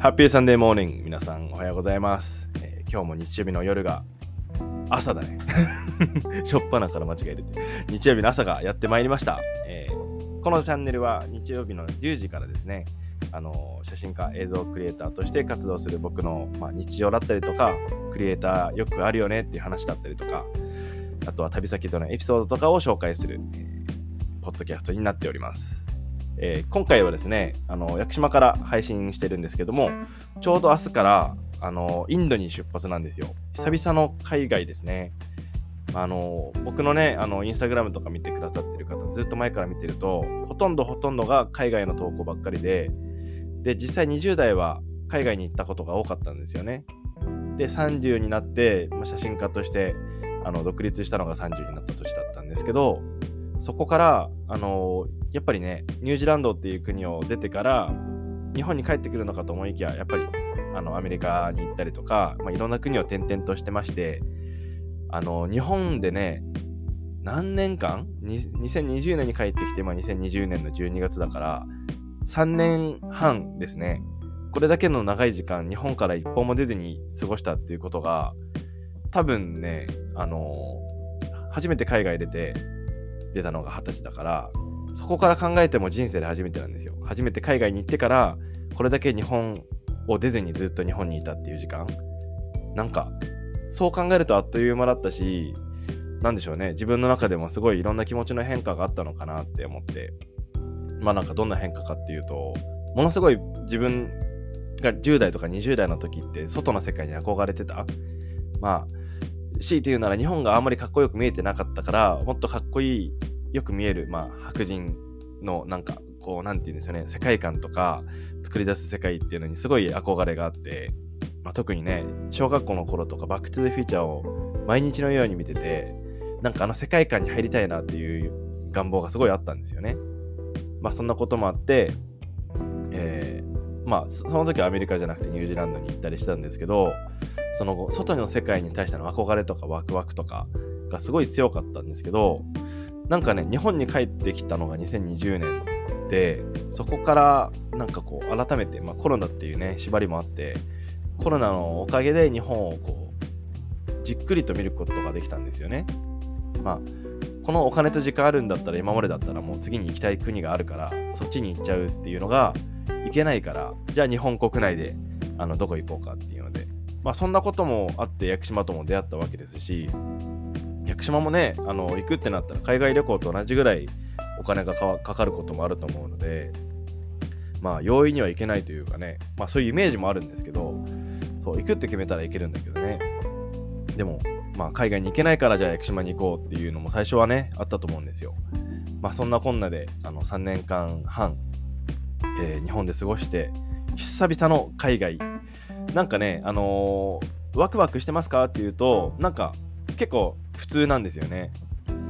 ハッピーサンデーモーニング。皆さんおはようございます、えー今日も日曜日の夜が朝だね。しょっぱなから間違えるって。日曜日の朝がやってまいりました、えーこのチャンネルは日曜日の10時からですね。あの写真家映像クリエイターとして活動する僕の、まあ、日常だったりとかクリエイターよくあるよねっていう話だったりとかあとは旅先とのエピソードとかを紹介する、えーポッドキャストになっております、えー今回はですねあの屋久島から配信してるんですけどもちょうど明日からあのインドに出発なんですよ。久々の海外ですね。あの僕のねあのインスタグラムとか見てくださってる方ずっと前から見てるとほとんどほとんどが海外の投稿ばっかりでで実際20代は海外に行ったことが多かったんですよね。で30になって、まあ、写真家としてあの独立したのが30になった年だったんですけどそこからあのやっぱりねニュージーランドっていう国を出てから日本に帰ってくるのかと思いきややっぱりあのアメリカに行ったりとか、まあ、いろんな国を転々としてましてあの日本でね何年間？2020年に帰ってきて、まあ、2020年の12月だから3年半ですね。これだけの長い時間日本から一歩も出ずに過ごしたっていうことが多分ねあの初めて海外出て出たのが二十歳だからそこから考えても人生で初めてなんですよ。初めて海外に行ってからこれだけ日本を出ずにずっと日本にいたっていう時間。なんかそう考えるとあっという間だったしなんでしょうね。自分の中でもすごいいろんな気持ちの変化があったのかなって思って。まあなんかどんな変化かっていうとものすごい自分が10代とか20代の時って外の世界に憧れてた。まあ強いて言うなら日本があんまりかっこよく見えてなかったからもっとかっこいいよく見える、まあ、白人のなんかこうなんて言うんですよね世界観とか作り出す世界っていうのにすごい憧れがあって、まあ、特にね小学校の頃とかバック・トゥ・ザ・フューチャーを毎日のように見ててなんかあの世界観に入りたいなっていう願望がすごいあったんですよね。まあそんなこともあって、まあその時はアメリカじゃなくてニュージーランドに行ったりしたんですけどその後外の世界に対しての憧れとかワクワクとかがすごい強かったんですけどなんかね日本に帰ってきたのが2020年でそこからなんかこう改めて、まあ、コロナっていうね縛りもあってコロナのおかげで日本をこうじっくりと見ることができたんですよね。まあこのお金と時間あるんだったら今までだったらもう次に行きたい国があるからそっちに行っちゃうっていうのがいけないからじゃあ日本国内であのどこ行こうかっていうので。まあそんなこともあって屋久島とも出会ったわけですし屋久島もねあの行くってなったら海外旅行と同じぐらいお金がかかることもあると思うのでまあ容易には行けないというかねまあそういうイメージもあるんですけどそう行くって決めたら行けるんだけどね。でもまあ海外に行けないからじゃあ屋久島に行こうっていうのも最初はねあったと思うんですよ。まあそんなこんなであの3年間半、えー日本で過ごして久々の海外。なんかねあのーワクワクしてますかっていうとなんか結構普通なんですよね。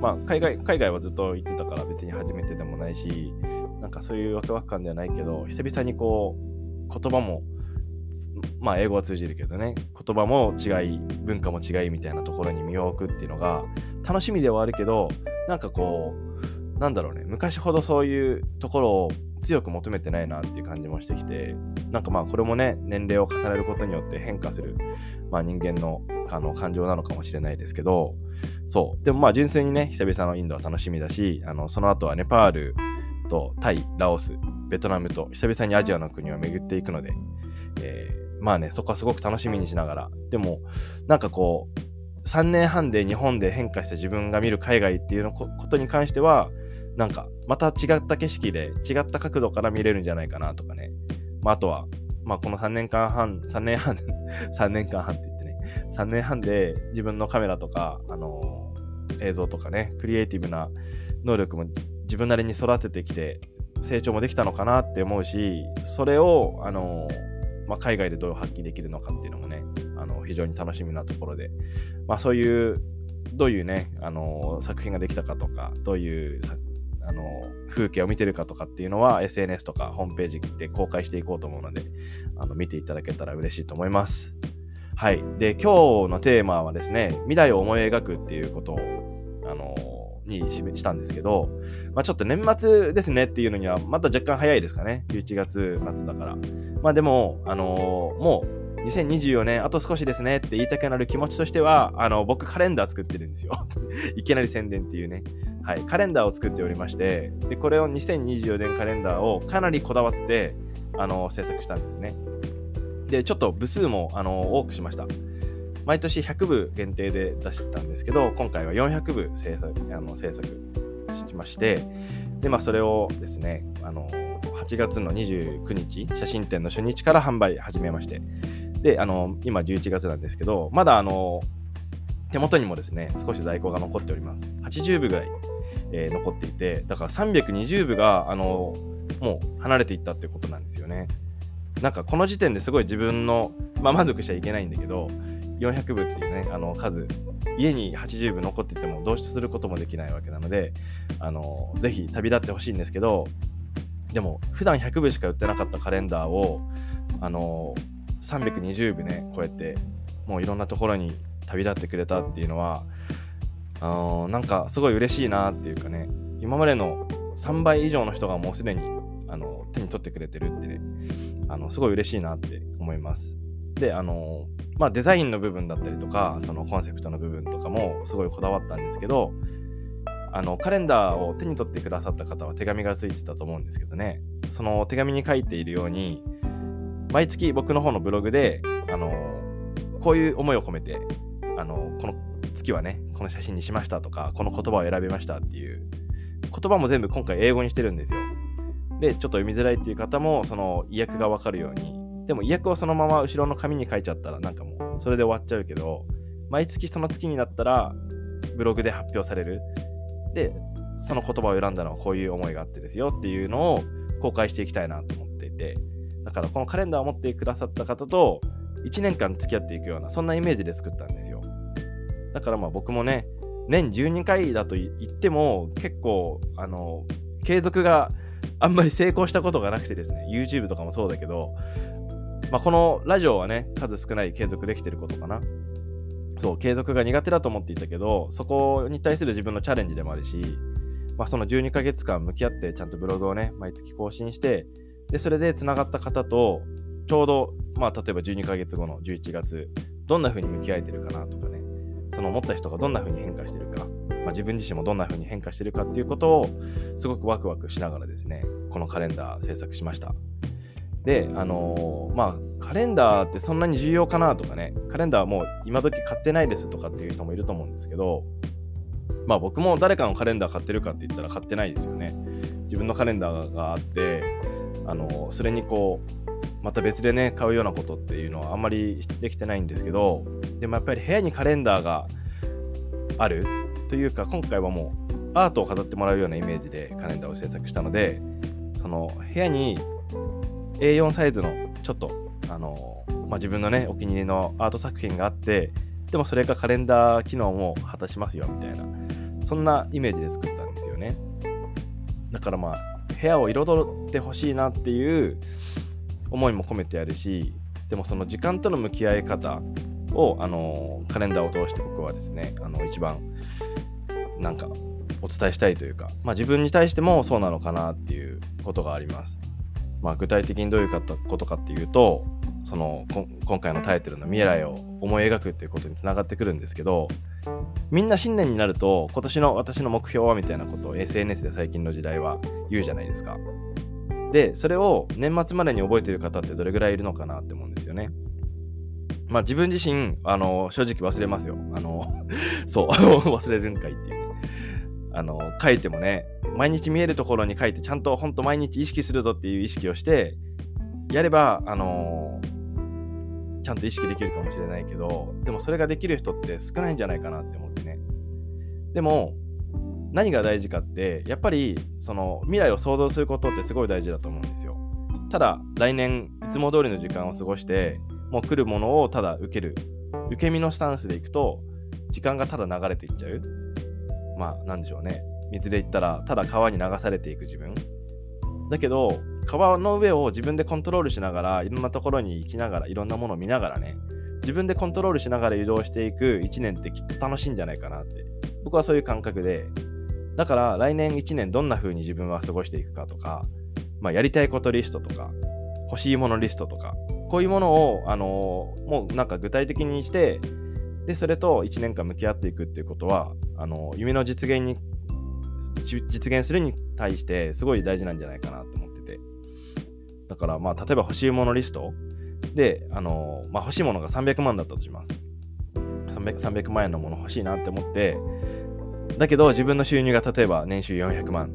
まあ海外海外はずっと行ってたから別に初めてでもないしなんかそういうワクワク感ではないけど久々にこう言葉もまあ英語は通じるけどね言葉も違い文化も違いみたいなところに身を置くっていうのが楽しみではあるけどなんかこうなんだろうね昔ほどそういうところを強く求めてないなっていう感じもしてきてなんかまあこれもね年齢を重ねることによって変化する、まあ、人間のあの感情なのかもしれないですけどそう。でもまあ純粋にね久々のインドは楽しみだしあのその後はネパールとタイラオスベトナムと久々にアジアの国を巡っていくので、えーまあねそこはすごく楽しみにしながらでもなんかこう3年半で日本で変化した自分が見る海外っていうのこことに関してはなんかまた違った景色で違った角度から見れるんじゃないかなとかね、まあ、あとは、まあ、この3年間半3年半 3年間半って言ってね。3年半で自分のカメラとか、あの映像とかねクリエイティブな能力も自分なりに育ててきて成長もできたのかなって思うしそれを、あのまあ、海外でどう発揮できるのかっていうのもねあの非常に楽しみなところで、まあ、そういうどういうね、あの作品ができたかとかどういうさあの風景を見てるかとかっていうのは SNS とかホームページで公開していこうと思うのであの見ていただけたら嬉しいと思います。はい。で、今日のテーマはですね、未来を思い描くっていうことを、あのにししたんですけど、まあ、ちょっと年末ですねっていうのにはまだ若干早いですかね。11月末だから。まあでも、あのー、もう2024年あと少しですねって言いたくなる気持ちとしては、あの僕カレンダー作ってるんですよ。いきなり宣伝っていうね。はい、カレンダーを作っておりまして、でこれを2024年カレンダーをかなりこだわってあの制作したんですね。で、ちょっと部数もあの多くしました。毎年100部限定で出してたんですけど、今回は400部制作あの制作しまして、で、まあ、それをですね、あの8月の29日、写真展の初日から販売始めまして、で、あの今11月なんですけど、まだあの手元にもですね、少し在庫が残っております。80部ぐらい、えー、残っていて、だから320部が、あのもう離れていったってことなんですよね。なんかこの時点ですごい自分の、まあ、満足しちゃいけないんだけど、400部っていうね、あの数、家に80部残っててもど出することもできないわけなので、あのぜひ旅立ってほしいんですけど、でも普段100部しか売ってなかったカレンダーを、あの320部ね、こうやってもういろんなところに旅立ってくれたっていうのは、あのなんかすごい嬉しいなっていうかね、今までの3倍以上の人がもうすでにあの手に取ってくれてるってね、あのすごい嬉しいなって思います。で、あのまあ、デザインの部分だったりとかそのコンセプトの部分とかもすごいこだわったんですけどあのカレンダーを手に取ってくださった方は手紙がついてたと思うんですけどねその手紙に書いているように毎月僕の方のブログであのこういう思いを込めてあのこの月はねこの写真にしましたとかこの言葉を選びましたっていう言葉も全部今回英語にしてるんですよでちょっと読みづらいっていう方もその意訳がわかるようにでも意訳をそのまま後ろの紙に書いちゃったらなんかもうそれで終わっちゃうけど、毎月その月になったらブログで発表される。で、その言葉を選んだのはこういう思いがあってですよっていうのを公開していきたいなと思っていて、だからこのカレンダーを持ってくださった方と1年間付き合っていくような、そんなイメージで作ったんですよ。だからまあ僕もね、年12回だと言っても結構、あの、継続があんまり成功したことがなくてですね、YouTube とかもそうだけど、まあ、このラジオはね、数少ない継続できてることかな。そう、継続が苦手だと思っていたけど、そこに対する自分のチャレンジでもあるし、まあ、その12ヶ月間向き合ってちゃんとブログをね、毎月更新して、で、それでつながった方と、ちょうど、まあ、例えば12ヶ月後の11月、どんな風に向き合えてるかなとかね、その思った人がどんな風に変化してるか、まあ、自分自身もどんな風に変化してるかっていうことを、すごくワクワクしながらですね、このカレンダー制作しました。で、あのー、まあ、カレンダーってそんなに重要かなとかね、カレンダーもう今時買ってないですとかっていう人もいると思うんですけど、まあ僕も誰かのカレンダー買ってるかって言ったら買ってないですよね。自分のカレンダーがあって、あのー、それにこう、また別でね、買うようなことっていうのはあんまりできてないんですけど、でもやっぱり部屋にカレンダーがある？というか、今回はもうアートを飾ってもらうようなイメージでカレンダーを制作したので、その部屋に A4 サイズのちょっと、あのまあ、自分のね、お気に入りのアート作品があって、でもそれがカレンダー機能も果たしますよみたいな、そんなイメージで作ったんですよね。だからまあ、部屋を彩ってほしいなっていう思いも込めてあるし、でもその時間との向き合い方を、あのカレンダーを通して僕はですね、あの一番なんかお伝えしたいというか、まあ、自分に対してもそうなのかなっていうことがあります。まあ、具体的にどういうことかっていうとその今回のタイトルの「未来を思い描く」っていうことにつながってくるんですけどみんな新年になると今年の私の目標はみたいなことを SNS で最近の時代は言うじゃないですか。でそれを年末までに覚えてる方ってどれぐらいいるのかなって思うんですよね。まあ自分自身あの正直忘れますよ。あの そう 忘れるんかいっていうね。あの書いてもね毎日見えるところに書いてちゃんと本当毎日意識するぞっていう意識をしてやればあの、ちゃんと意識できるかもしれないけどでもそれができる人って少ないんじゃないかなって思ってねでも何が大事かってやっぱりその未来を想像することってすごい大事だと思うんですよただ来年いつも通りの時間を過ごしてもう来るものをただ受ける。受け身のスタンスでいくと時間がただ流れていっちゃう。まあなんでしょうね。水で言ったらただ川に流されていく自分。だけど川の上を自分でコントロールしながらいろんなところに行きながらいろんなものを見ながらね自分でコントロールしながら移動していく1年ってきっと楽しいんじゃないかなって。僕はそういう感覚でだから来年1年どんな風に自分は過ごしていくかとか、まあ、やりたいことリストとか欲しいものリストとかこういうものを、あのもうなんか具体的にしてでそれと1年間向き合っていくっていうことはあの夢の実現に実現するに対してすごい大事なんじゃないかなと思ってて。だからまあ例えば欲しいものリストであの、まあ、欲しいものが300万だったとします。300, 300万円のもの欲しいなって思ってだけど自分の収入が例えば年収400万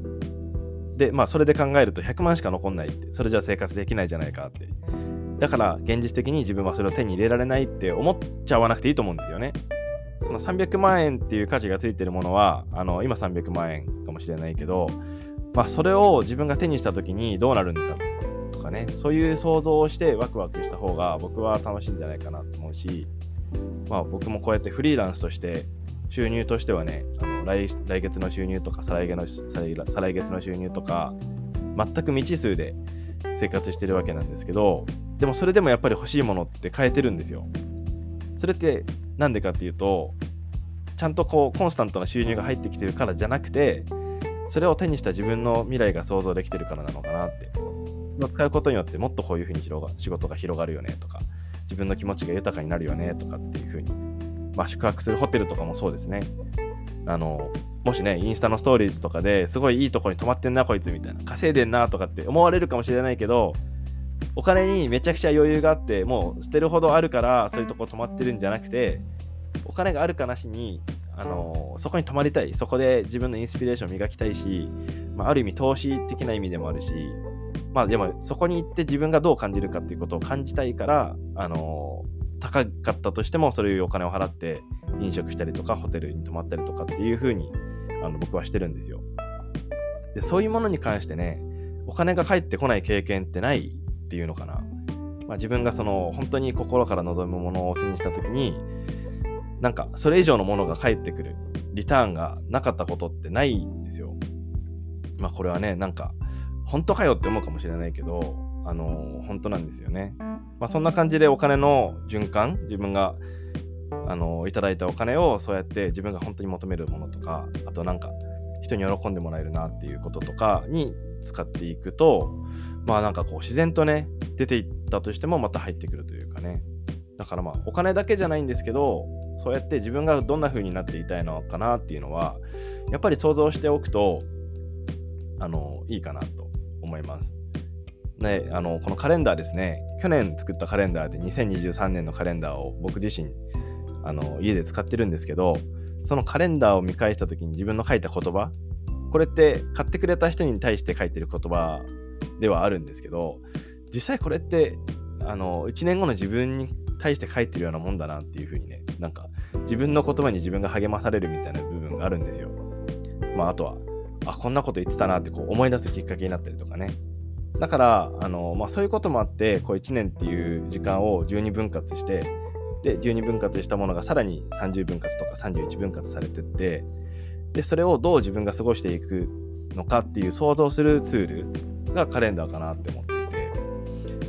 でまあそれで考えると100万しか残んないってそれじゃ生活できないじゃないかって。だから現実的に自分はそれを手に入れられないって思っちゃわなくていいと思うんですよね。その300万円っていう価値がついてるものはあの今300万円かもしれないけどまあそれを自分が手にした時にどうなるのかとかねそういう想像をしてワクワクした方が僕は楽しいんじゃないかなと思うしまあ僕もこうやってフリーランスとして収入としてはねあの来来月の収入とか再来月の再来月の収入とか全く未知数で生活してるわけなんですけどでもそれでもやっぱり欲しいものって変えてるんですよ。それって何でかっていうとちゃんとこうコンスタントな収入が入ってきてるからじゃなくてそれを手にした自分の未来が想像できてるからなのかなって。使うことによってもっとこういうふうに広が仕事が広がるよねとか自分の気持ちが豊かになるよねとかっていうふうに。まあ宿泊するホテルとかもそうですね。あのもしね、インスタのストーリーズとかですごいいいとこに泊まってんな、こいつみたいな、稼いでんなとかって思われるかもしれないけど、お金にめちゃくちゃ余裕があって、もう捨てるほどあるから、そういうとこ泊まってるんじゃなくて、お金があるかなしに、あのそこに泊まりたい、そこで自分のインスピレーションを磨きたいし、まあ、ある意味投資的な意味でもあるし、まあでもそこに行って自分がどう感じるかっていうことを感じたいから、あの高かったとしてもそういうお金を払って飲食したりとかホテルに泊まったりとかっていう風にあの僕はしてるんですよ。でそういうものに関してねお金が返ってこない経験ってないっていうのかな、まあ、自分がその本当に心から望むものを手にした時になんかそれ以上のものが返ってくる。リターンがなかったことってないんですよ。まあこれはねなんか本当かよって思うかもしれないけどあの本当なんですよね。まあそんな感じでお金の循環自分があのいただいたお金をそうやって自分が本当に求めるものとかあとなんか人に喜んでもらえるなっていうこととかに使っていくとまあなんかこう自然とね出ていったとしてもまた入ってくるというかねだからまあお金だけじゃないんですけどそうやって自分がどんな風になっていたいのかなっていうのはやっぱり想像しておくとあのいいかなと思います。ね、あのこのカレンダーですね去年作ったカレンダーで2023年のカレンダーを僕自身あの家で使ってるんですけどそのカレンダーを見返した時に自分の書いた言葉これって買ってくれた人に対して書いてる言葉ではあるんですけど実際これってあの1年後の自分に対して書いてるようなもんだなっていう風にねなんか自分の言葉に自分が励まされるみたいな部分があるんですよ。まああとはあこんなこと言ってたなってこう思い出すきっかけになったりとかね。だからあの、まあ、そういうこともあってこう1年っていう時間を12分割してで12分割したものがさらに30分割とか31分割されてってでそれをどう自分が過ごしていくのかっていう想像するツールがカレンダーかなって思っていて。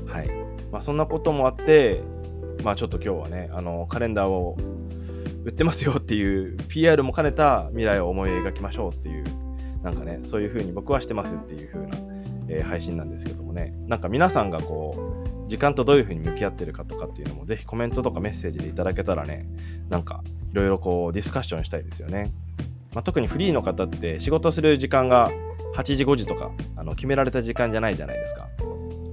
はい。まあそんなこともあってまあちょっと今日はねあのカレンダーを売ってますよっていう PR も兼ねた未来を思い描きましょうっていうなんかねそういう風に僕はしてますっていう風な、えー、配信なんですけどもね。なんか皆さんがこう時間とどういうふうに向き合ってるかとかっていうのもぜひコメントとかメッセージでいただけたらねなんかいろいろこうディスカッションしたいですよね、まあ、特にフリーの方って仕事する時間が8時5時とかあの決められた時間じゃないじゃないですか。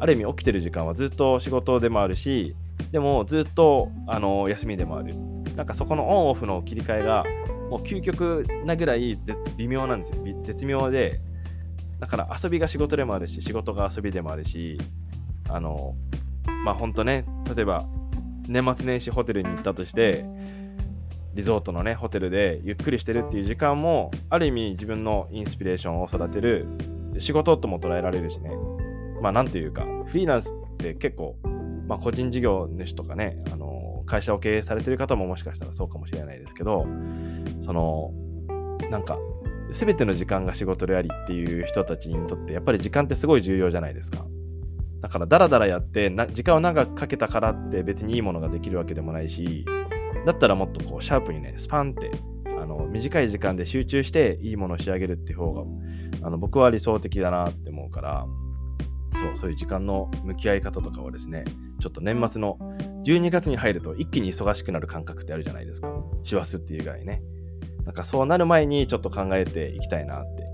ある意味起きてる時間はずっと仕事でもあるしでもずっとあの休みでもある。なんかそこのオンオフの切り替えがもう究極なぐらい微妙なんですよ。絶妙でだから遊びが仕事でもあるし仕事が遊びでもあるしあのまあ本当ね、例えば年末年始ホテルに行ったとして、リゾートのね、ホテルでゆっくりしてるっていう時間も、ある意味自分のインスピレーションを育てる仕事とも捉えられるしね。まあなんというか、フリーランスって結構、まあ個人事業主とかね、あの会社を経営されてる方ももしかしたらそうかもしれないですけど、その、なんか、全ての時間が仕事でありっていう人たちにとってやっぱり時間ってすごい重要じゃないですか。だからダラダラやって時間を長くかけたからって別にいいものができるわけでもないしだったらもっとこうシャープにねスパンってあの短い時間で集中していいものを仕上げるっていう方があの僕は理想的だなって思うからそう、そういう時間の向き合い方とかをですね、ちょっと年末の12月に入ると一気に忙しくなる感覚ってあるじゃないですか。師走っていうぐらいね。なんかそうなる前にちょっと考えていきたいなって。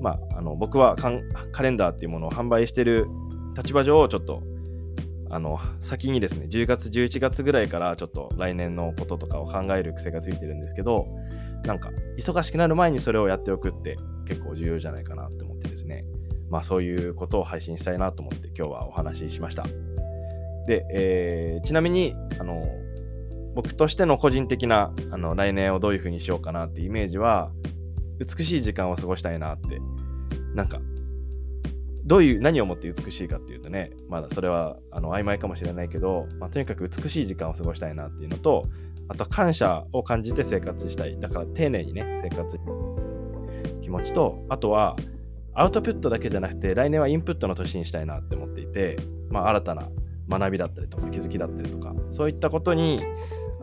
まあ、あの僕はカレンダーっていうものを販売してる立場上を、ちょっとあの先にですね、10月、11月ぐらいからちょっと来年のこととかを考える癖がついてるんですけど、なんか忙しくなる前にそれをやっておくって結構重要じゃないかなって思ってですね、まあそういうことを配信したいなと思って今日はお話ししました。で、えー、ちなみに、あの、僕としての個人的なあの来年をどういう風にしようかなってイメージは、美しい時間を過ごしたいなって、なんか、どういう、何をもって美しいかっていうとね、まだそれはあの曖昧かもしれないけど、まあ、とにかく美しい時間を過ごしたいなっていうのと、あと感謝を感じて生活したい。だから丁寧にね、生活気持ちと、あとはアウトプットだけじゃなくて、来年はインプットの年にしたいなって思っていて、まあ、新たな学びだったりとか気づきだったりとかそういったことに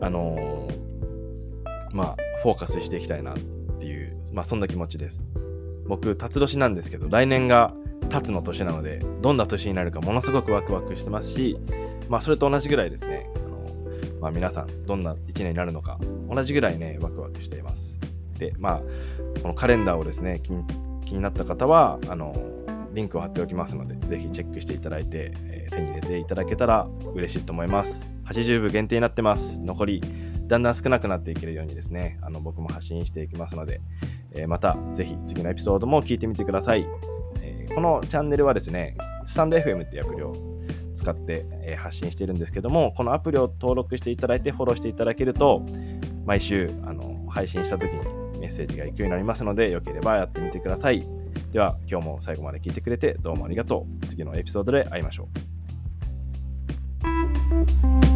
あのー、まあフォーカスしていきたいなっていうまあそんな気持ちです僕辰年なんですけど来年が辰の年なのでどんな年になるかものすごくワクワクしてますしまあそれと同じぐらいですねあのまあ皆さんどんな1年になるのか同じぐらいねワクワクしていますでまあこのカレンダーをですね気に気になった方はあのリンクを貼っておきますので、ぜひチェックしていただいて、えー、手に入れていただけたら嬉しいと思います。80部限定になってます。残り、だんだん少なくなっていけるようにですね、あの僕も発信していきますので、えー、またぜひ次のエピソードも聞いてみてください。このチャンネルはですね、スタンド FM っていうアプリを使って、え発信しているんですけども、このアプリを登録していただいて、フォローしていただけると、毎週あの配信した時にメッセージが行くようになりますので、よければやってみてください。では今日も最後まで聞いてくれてどうもありがとう。次のエピソードで会いましょう。